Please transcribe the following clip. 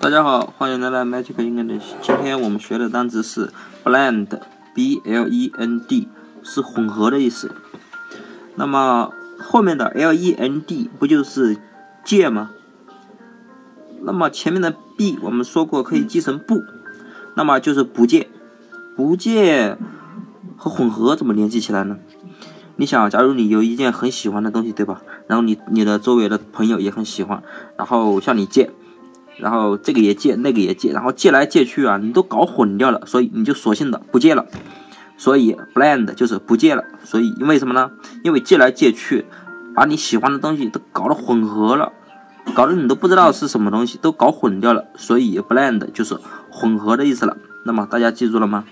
大家好，欢迎来到 Magic English。今天我们学的单词是 blend，b l e n d，是混合的意思。那么后面的 l e n d 不就是借吗？那么前面的 b 我们说过可以记成不，那么就是不借。不借和混合怎么联系起来呢？你想，假如你有一件很喜欢的东西，对吧？然后你你的周围的朋友也很喜欢，然后向你借。然后这个也借，那个也借，然后借来借去啊，你都搞混掉了，所以你就索性的不借了。所以 blend 就是不借了。所以因为什么呢？因为借来借去，把你喜欢的东西都搞得混合了，搞得你都不知道是什么东西，都搞混掉了。所以 blend 就是混合的意思了。那么大家记住了吗？